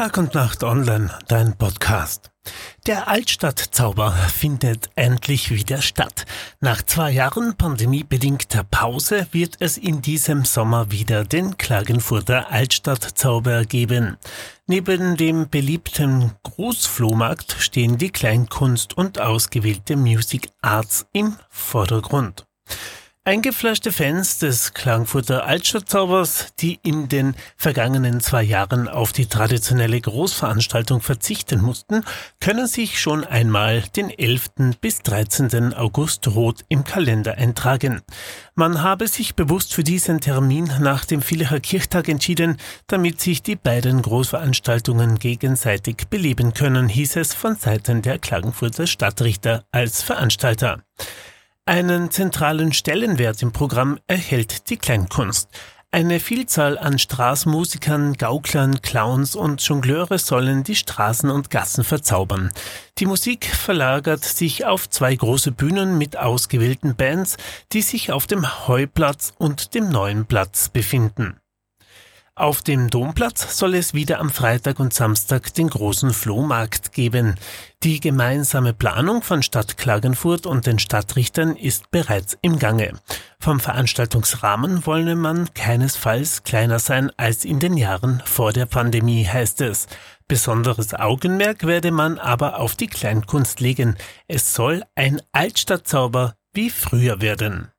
Tag und Nacht Online, dein Podcast. Der Altstadtzauber findet endlich wieder statt. Nach zwei Jahren pandemiebedingter Pause wird es in diesem Sommer wieder den Klagenfurter Altstadtzauber geben. Neben dem beliebten Großflohmarkt stehen die Kleinkunst und ausgewählte Music Arts im Vordergrund. Eingefleischte Fans des Klangfurter Altstadtzaubers, die in den vergangenen zwei Jahren auf die traditionelle Großveranstaltung verzichten mussten, können sich schon einmal den 11. bis 13. August rot im Kalender eintragen. Man habe sich bewusst für diesen Termin nach dem Villacher Kirchtag entschieden, damit sich die beiden Großveranstaltungen gegenseitig beleben können, hieß es von Seiten der Klagenfurter Stadtrichter als Veranstalter. Einen zentralen Stellenwert im Programm erhält die Kleinkunst. Eine Vielzahl an Straßenmusikern, Gauklern, Clowns und Jongleure sollen die Straßen und Gassen verzaubern. Die Musik verlagert sich auf zwei große Bühnen mit ausgewählten Bands, die sich auf dem Heuplatz und dem Neuen Platz befinden. Auf dem Domplatz soll es wieder am Freitag und Samstag den großen Flohmarkt geben. Die gemeinsame Planung von Stadt Klagenfurt und den Stadtrichtern ist bereits im Gange. Vom Veranstaltungsrahmen wolle man keinesfalls kleiner sein als in den Jahren vor der Pandemie, heißt es. Besonderes Augenmerk werde man aber auf die Kleinkunst legen. Es soll ein Altstadtzauber wie früher werden.